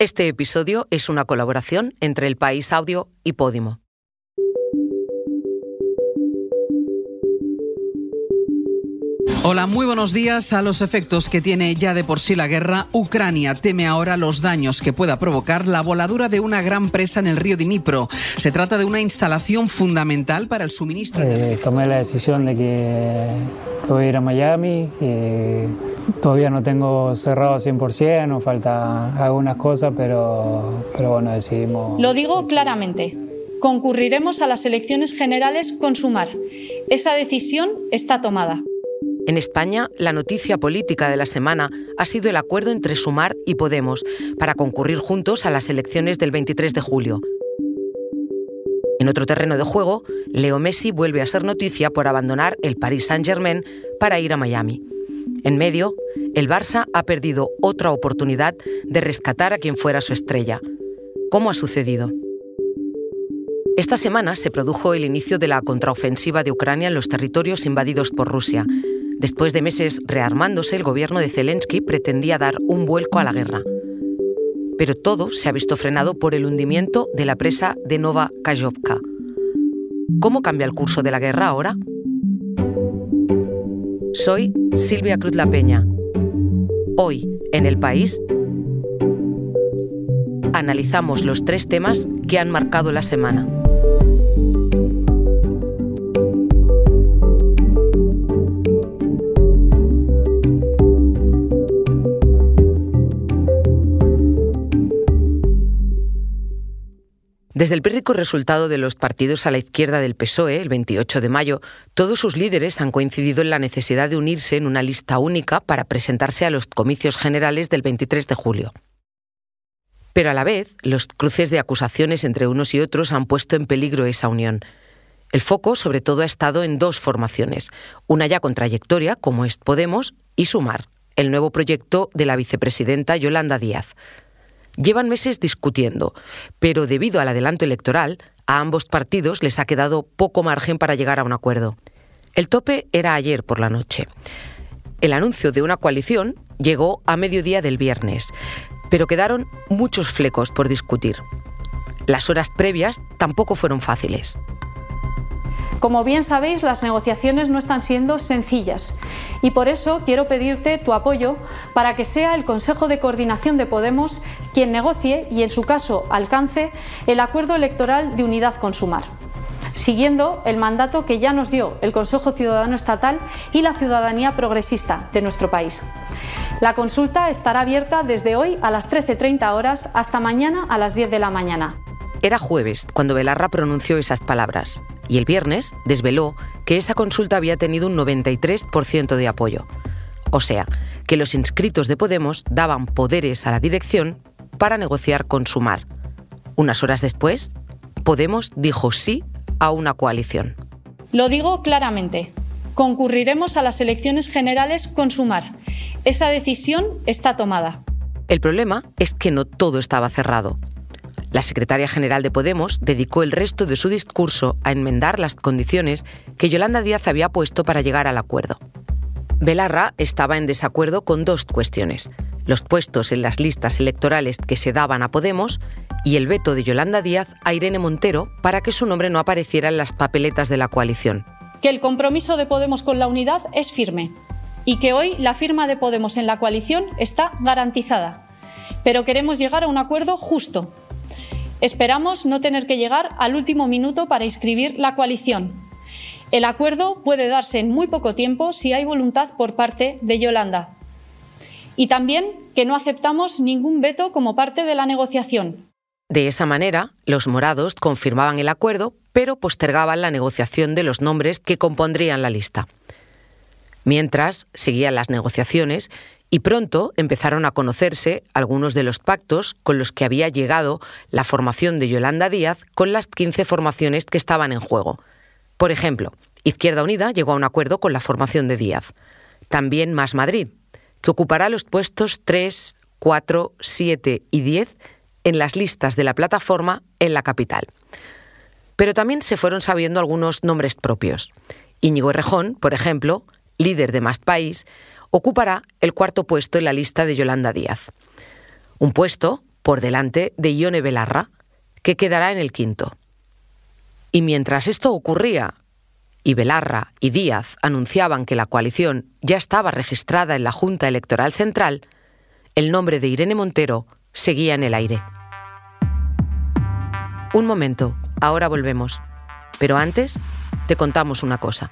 Este episodio es una colaboración entre El País Audio y Podimo. Hola, muy buenos días. A los efectos que tiene ya de por sí la guerra, Ucrania teme ahora los daños que pueda provocar la voladura de una gran presa en el río Dnipro. Se trata de una instalación fundamental para el suministro. Eh, tomé la decisión de que, que, voy a ir a Miami. Y todavía no tengo cerrado 100%, nos faltan algunas cosas, pero, pero bueno, decidimos. Lo digo claramente. Concurriremos a las elecciones generales con Sumar. Esa decisión está tomada. En España, la noticia política de la semana ha sido el acuerdo entre Sumar y Podemos para concurrir juntos a las elecciones del 23 de julio. En otro terreno de juego, Leo Messi vuelve a ser noticia por abandonar el Paris Saint-Germain para ir a Miami. En medio, el Barça ha perdido otra oportunidad de rescatar a quien fuera su estrella. ¿Cómo ha sucedido? Esta semana se produjo el inicio de la contraofensiva de Ucrania en los territorios invadidos por Rusia. Después de meses rearmándose, el gobierno de Zelensky pretendía dar un vuelco a la guerra. Pero todo se ha visto frenado por el hundimiento de la presa de Nova Kajovka. ¿Cómo cambia el curso de la guerra ahora? Soy Silvia Cruz La Peña. Hoy, en el país, analizamos los tres temas que han marcado la semana. Desde el pírrico resultado de los partidos a la izquierda del PSOE, el 28 de mayo, todos sus líderes han coincidido en la necesidad de unirse en una lista única para presentarse a los comicios generales del 23 de julio. Pero a la vez, los cruces de acusaciones entre unos y otros han puesto en peligro esa unión. El foco, sobre todo, ha estado en dos formaciones, una ya con trayectoria, como es Podemos, y Sumar, el nuevo proyecto de la vicepresidenta Yolanda Díaz. Llevan meses discutiendo, pero debido al adelanto electoral, a ambos partidos les ha quedado poco margen para llegar a un acuerdo. El tope era ayer por la noche. El anuncio de una coalición llegó a mediodía del viernes, pero quedaron muchos flecos por discutir. Las horas previas tampoco fueron fáciles. Como bien sabéis, las negociaciones no están siendo sencillas y por eso quiero pedirte tu apoyo para que sea el Consejo de Coordinación de Podemos quien negocie y, en su caso, alcance el acuerdo electoral de unidad con Sumar siguiendo el mandato que ya nos dio el Consejo Ciudadano Estatal y la ciudadanía progresista de nuestro país. La consulta estará abierta desde hoy a las 13.30 horas hasta mañana a las 10 de la mañana. Era jueves cuando Belarra pronunció esas palabras y el viernes desveló que esa consulta había tenido un 93% de apoyo. O sea, que los inscritos de Podemos daban poderes a la dirección para negociar con Sumar. Unas horas después, Podemos dijo sí a una coalición. Lo digo claramente. Concurriremos a las elecciones generales con Sumar. Esa decisión está tomada. El problema es que no todo estaba cerrado. La secretaria general de Podemos dedicó el resto de su discurso a enmendar las condiciones que Yolanda Díaz había puesto para llegar al acuerdo. Belarra estaba en desacuerdo con dos cuestiones, los puestos en las listas electorales que se daban a Podemos y el veto de Yolanda Díaz a Irene Montero para que su nombre no apareciera en las papeletas de la coalición. Que el compromiso de Podemos con la unidad es firme y que hoy la firma de Podemos en la coalición está garantizada. Pero queremos llegar a un acuerdo justo, Esperamos no tener que llegar al último minuto para inscribir la coalición. El acuerdo puede darse en muy poco tiempo si hay voluntad por parte de Yolanda. Y también que no aceptamos ningún veto como parte de la negociación. De esa manera, los morados confirmaban el acuerdo, pero postergaban la negociación de los nombres que compondrían la lista. Mientras seguían las negociaciones y pronto empezaron a conocerse algunos de los pactos con los que había llegado la formación de Yolanda Díaz con las 15 formaciones que estaban en juego. Por ejemplo, Izquierda Unida llegó a un acuerdo con la formación de Díaz. También Más Madrid, que ocupará los puestos 3, 4, 7 y 10 en las listas de la plataforma en la capital. Pero también se fueron sabiendo algunos nombres propios. Íñigo Errejón, por ejemplo, líder de Más País, ocupará el cuarto puesto en la lista de Yolanda Díaz. Un puesto por delante de Ione Belarra, que quedará en el quinto. Y mientras esto ocurría, y Belarra y Díaz anunciaban que la coalición ya estaba registrada en la Junta Electoral Central, el nombre de Irene Montero seguía en el aire. Un momento, ahora volvemos. Pero antes, te contamos una cosa.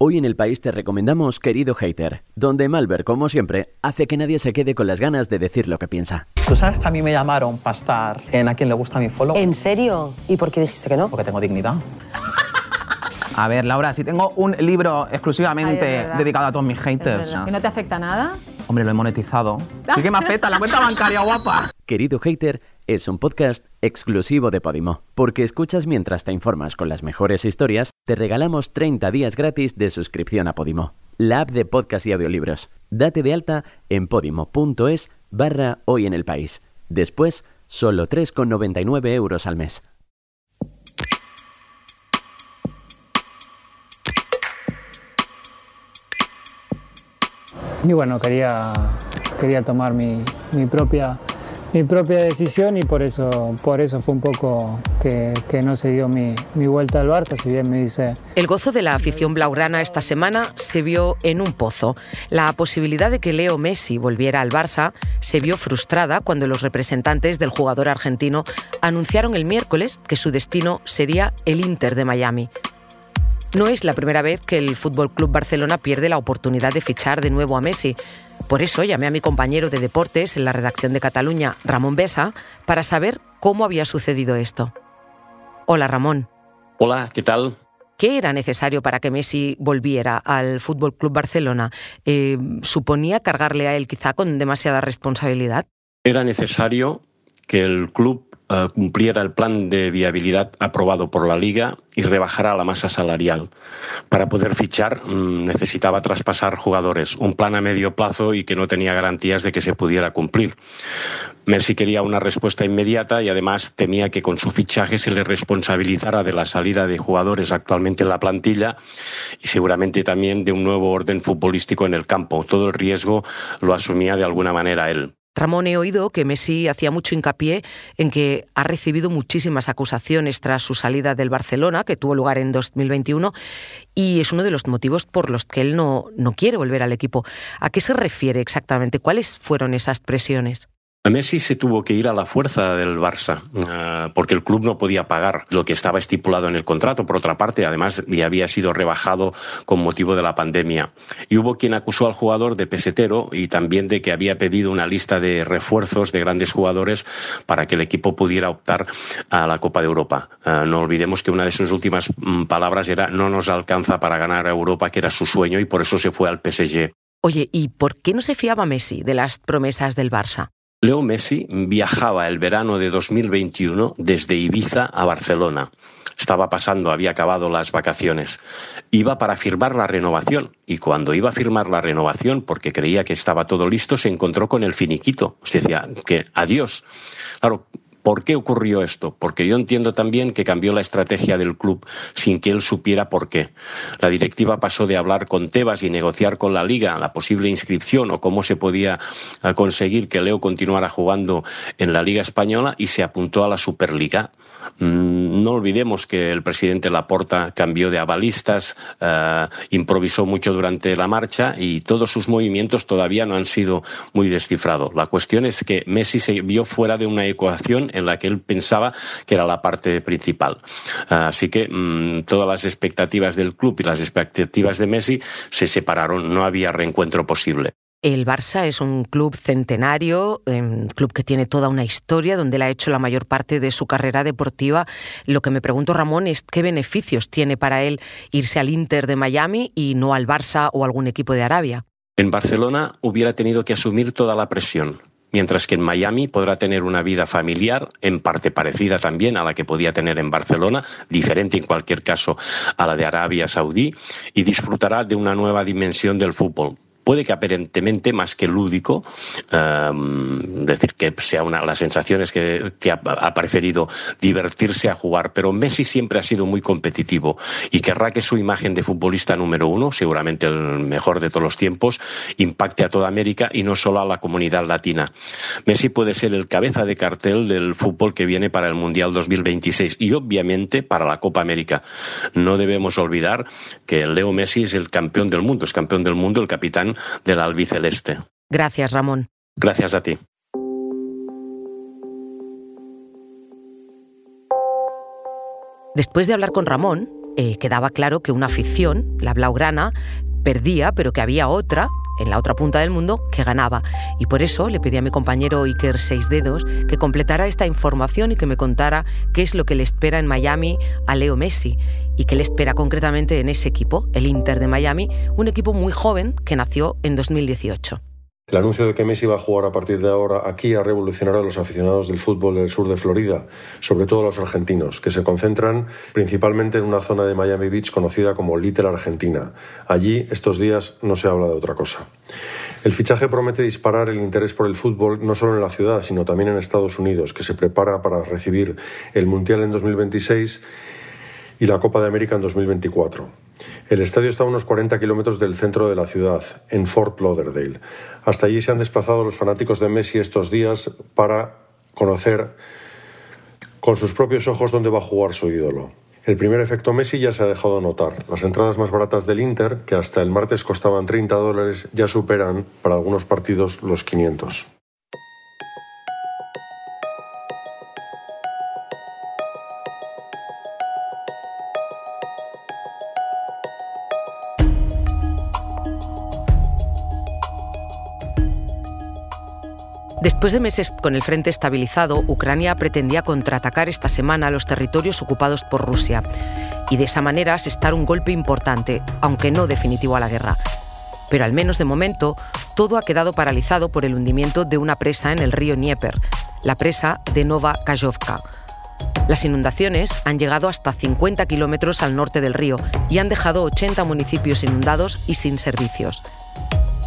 Hoy en el país te recomendamos Querido Hater, donde Malver, como siempre, hace que nadie se quede con las ganas de decir lo que piensa. Tú sabes que a mí me llamaron para estar en A quien le gusta mi follow. ¿En serio? ¿Y por qué dijiste que no? Porque tengo dignidad. A ver, Laura, si tengo un libro exclusivamente dedicado a todos mis haters. ¿Y no te afecta nada? Hombre, lo he monetizado. Sí que me afecta la cuenta bancaria, guapa. Querido Hater es un podcast exclusivo de Podimo. Porque escuchas mientras te informas con las mejores historias, te regalamos 30 días gratis de suscripción a Podimo, la app de podcast y audiolibros. Date de alta en podimo.es barra hoy en el país. Después, solo 3,99 euros al mes. Y bueno, quería, quería tomar mi, mi propia mi propia decisión y por eso, por eso fue un poco que, que no se dio mi, mi, vuelta al Barça, si bien me dice... El gozo de la afición blaugrana esta semana se vio en un pozo. La posibilidad de que Leo Messi volviera al Barça se vio frustrada cuando los representantes del jugador argentino anunciaron el miércoles que su destino sería el Inter de Miami. No es la primera vez que el Fútbol Club Barcelona pierde la oportunidad de fichar de nuevo a Messi. Por eso llamé a mi compañero de deportes en la redacción de Cataluña, Ramón Besa, para saber cómo había sucedido esto. Hola, Ramón. Hola, ¿qué tal? ¿Qué era necesario para que Messi volviera al Fútbol Club Barcelona? Eh, ¿Suponía cargarle a él quizá con demasiada responsabilidad? Era necesario que el club uh, cumpliera el plan de viabilidad aprobado por la Liga y rebajara la masa salarial. Para poder fichar um, necesitaba traspasar jugadores, un plan a medio plazo y que no tenía garantías de que se pudiera cumplir. Messi quería una respuesta inmediata y además temía que con su fichaje se le responsabilizara de la salida de jugadores actualmente en la plantilla y seguramente también de un nuevo orden futbolístico en el campo. Todo el riesgo lo asumía de alguna manera él. Ramón, he oído que Messi hacía mucho hincapié en que ha recibido muchísimas acusaciones tras su salida del Barcelona, que tuvo lugar en 2021, y es uno de los motivos por los que él no, no quiere volver al equipo. ¿A qué se refiere exactamente? ¿Cuáles fueron esas presiones? Messi se tuvo que ir a la fuerza del Barça uh, porque el club no podía pagar lo que estaba estipulado en el contrato. Por otra parte, además, ya había sido rebajado con motivo de la pandemia. Y hubo quien acusó al jugador de pesetero y también de que había pedido una lista de refuerzos de grandes jugadores para que el equipo pudiera optar a la Copa de Europa. Uh, no olvidemos que una de sus últimas mm, palabras era no nos alcanza para ganar a Europa, que era su sueño, y por eso se fue al PSG. Oye, ¿y por qué no se fiaba Messi de las promesas del Barça? Leo Messi viajaba el verano de 2021 desde Ibiza a Barcelona. Estaba pasando, había acabado las vacaciones. Iba para firmar la renovación y cuando iba a firmar la renovación, porque creía que estaba todo listo, se encontró con el finiquito. Se decía que adiós. Claro, ¿Por qué ocurrió esto? Porque yo entiendo también que cambió la estrategia del club sin que él supiera por qué. La directiva pasó de hablar con Tebas y negociar con la liga la posible inscripción o cómo se podía eh, conseguir que Leo continuara jugando en la liga española y se apuntó a la Superliga. Mm, no olvidemos que el presidente Laporta cambió de avalistas, uh, improvisó mucho durante la marcha y todos sus movimientos todavía no han sido muy descifrados. La cuestión es que Messi se vio fuera de una ecuación en la que él pensaba que era la parte principal. Así que mmm, todas las expectativas del club y las expectativas de Messi se separaron, no había reencuentro posible. El Barça es un club centenario, un club que tiene toda una historia, donde él ha hecho la mayor parte de su carrera deportiva. Lo que me pregunto, Ramón, es qué beneficios tiene para él irse al Inter de Miami y no al Barça o algún equipo de Arabia. En Barcelona hubiera tenido que asumir toda la presión, mientras que en Miami podrá tener una vida familiar, en parte parecida también a la que podía tener en Barcelona, diferente en cualquier caso a la de Arabia Saudí, y disfrutará de una nueva dimensión del fútbol puede que aparentemente más que lúdico, em, decir que sea una, la sensación es que, ha, preferido divertirse a jugar, pero Messi siempre ha sido muy competitivo y querrá que su imagen de futbolista número uno, seguramente el mejor de todos los tiempos, impacte a toda América y no solo a la comunidad latina. Messi puede ser el cabeza de cartel del fútbol que viene para el Mundial 2026 y obviamente para la Copa América. No debemos olvidar que Leo Messi es el campeón del mundo, es campeón del mundo, el capitán del albiceleste. Gracias, Ramón. Gracias a ti. Después de hablar con Ramón, eh, quedaba claro que una afición, la Blaugrana, perdía, pero que había otra, en la otra punta del mundo, que ganaba. Y por eso le pedí a mi compañero Iker Seis Dedos que completara esta información y que me contara qué es lo que le espera en Miami a Leo Messi y qué le espera concretamente en ese equipo, el Inter de Miami, un equipo muy joven que nació en 2018. El anuncio de que Messi va a jugar a partir de ahora aquí ha revolucionado a los aficionados del fútbol del sur de Florida, sobre todo a los argentinos, que se concentran principalmente en una zona de Miami Beach conocida como Little Argentina. Allí estos días no se habla de otra cosa. El fichaje promete disparar el interés por el fútbol no solo en la ciudad, sino también en Estados Unidos, que se prepara para recibir el Mundial en 2026 y la Copa de América en 2024. El estadio está a unos 40 kilómetros del centro de la ciudad, en Fort Lauderdale. Hasta allí se han desplazado los fanáticos de Messi estos días para conocer con sus propios ojos dónde va a jugar su ídolo. El primer efecto Messi ya se ha dejado notar. Las entradas más baratas del Inter, que hasta el martes costaban 30 dólares, ya superan para algunos partidos los 500. Después de meses con el frente estabilizado, Ucrania pretendía contraatacar esta semana los territorios ocupados por Rusia y de esa manera asestar un golpe importante, aunque no definitivo a la guerra. Pero al menos de momento, todo ha quedado paralizado por el hundimiento de una presa en el río Dnieper, la presa de Nova Kajovka. Las inundaciones han llegado hasta 50 kilómetros al norte del río y han dejado 80 municipios inundados y sin servicios.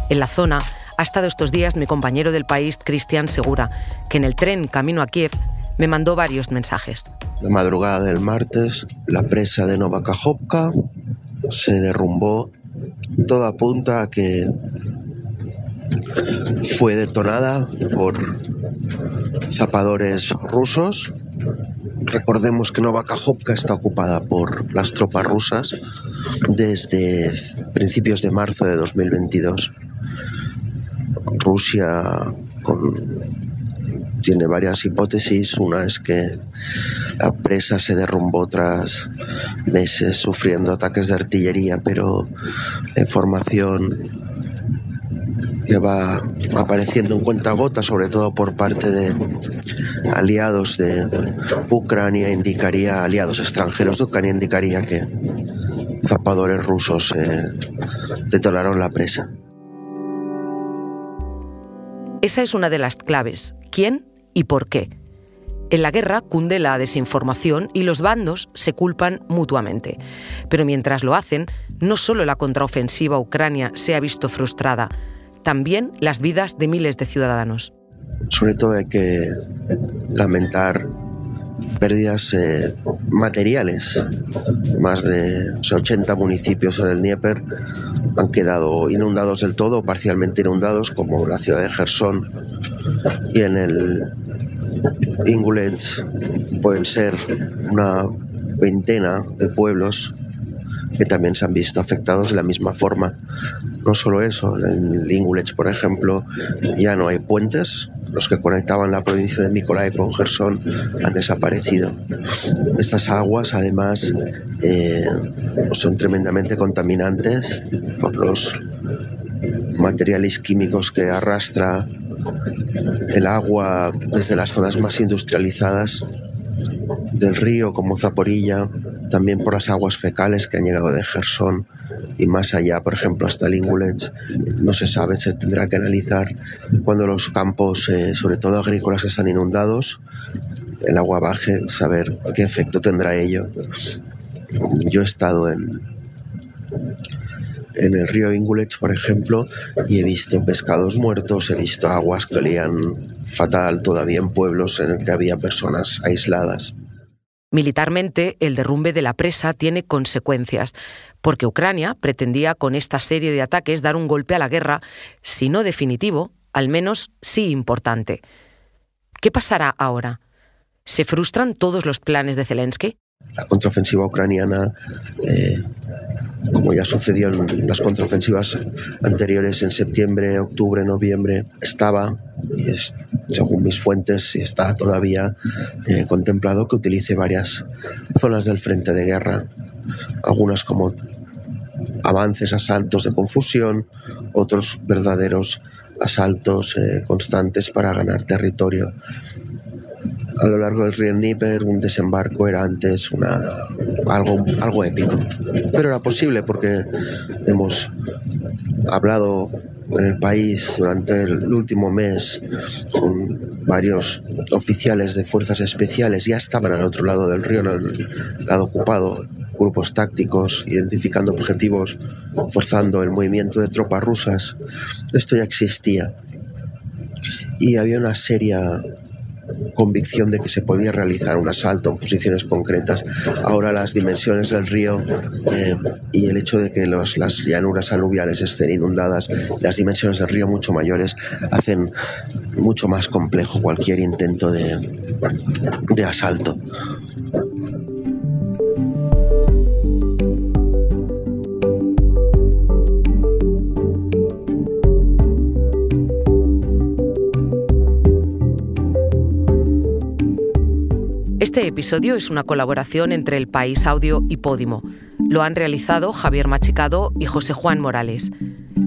En la zona, ha estado estos días mi compañero del país, Cristian Segura, que en el tren camino a Kiev me mandó varios mensajes. La madrugada del martes, la presa de Novakajovka se derrumbó. Todo apunta a que fue detonada por zapadores rusos. Recordemos que Novakajovka está ocupada por las tropas rusas desde principios de marzo de 2022. Rusia tiene varias hipótesis. Una es que la presa se derrumbó tras meses sufriendo ataques de artillería, pero la información que va apareciendo en cuenta sobre todo por parte de aliados de Ucrania, indicaría, aliados extranjeros de Ucrania, indicaría que zapadores rusos eh, detonaron la presa. Esa es una de las claves. ¿Quién y por qué? En la guerra cunde la desinformación y los bandos se culpan mutuamente. Pero mientras lo hacen, no solo la contraofensiva Ucrania se ha visto frustrada, también las vidas de miles de ciudadanos. Sobre todo hay que lamentar pérdidas eh, materiales. Más de 80 municipios en el Dnieper han quedado inundados del todo parcialmente inundados, como la ciudad de Gerson. Y en el Ingulets pueden ser una veintena de pueblos que también se han visto afectados de la misma forma. No solo eso, en Ingulets, por ejemplo, ya no hay puentes, los que conectaban la provincia de Mykolaiv con Gerson han desaparecido. Estas aguas, además, eh, son tremendamente contaminantes por los materiales químicos que arrastra el agua desde las zonas más industrializadas del río como Zaporilla, también por las aguas fecales que han llegado de Gerson y más allá, por ejemplo, hasta Lingulets. No se sabe, se tendrá que analizar cuando los campos, eh, sobre todo agrícolas, están inundados, el agua baje, saber qué efecto tendrá ello. Yo he estado en, en el río Ingulech, por ejemplo, y he visto pescados muertos, he visto aguas que olían fatal todavía en pueblos en el que había personas aisladas. Militarmente, el derrumbe de la presa tiene consecuencias, porque Ucrania pretendía con esta serie de ataques dar un golpe a la guerra, si no definitivo, al menos sí importante. ¿Qué pasará ahora? ¿Se frustran todos los planes de Zelensky? La contraofensiva ucraniana, eh, como ya sucedió en las contraofensivas anteriores en septiembre, octubre, noviembre, estaba, y según mis fuentes, está todavía eh, contemplado que utilice varias zonas del frente de guerra, algunas como avances, asaltos de confusión, otros verdaderos asaltos eh, constantes para ganar territorio a lo largo del río Dnieper un desembarco era antes una, algo, algo épico. Pero era posible porque hemos hablado en el país durante el último mes con varios oficiales de fuerzas especiales, ya estaban al otro lado del río, en el lado ocupado, grupos tácticos, identificando objetivos, forzando el movimiento de tropas rusas. Esto ya existía. Y había una seria convicción de que se podía realizar un asalto en posiciones concretas. Ahora las dimensiones del río eh, y el hecho de que las llanuras aluviales estén inundadas, las dimensiones del río mucho mayores, hacen mucho más complejo cualquier intento de, de asalto. Este episodio es una colaboración entre El País Audio y Podimo. Lo han realizado Javier Machicado y José Juan Morales.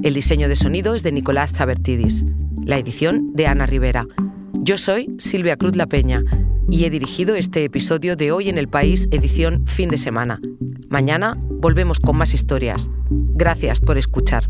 El diseño de sonido es de Nicolás Chabertidis. La edición de Ana Rivera. Yo soy Silvia Cruz La Peña y he dirigido este episodio de Hoy en el País, edición fin de semana. Mañana volvemos con más historias. Gracias por escuchar.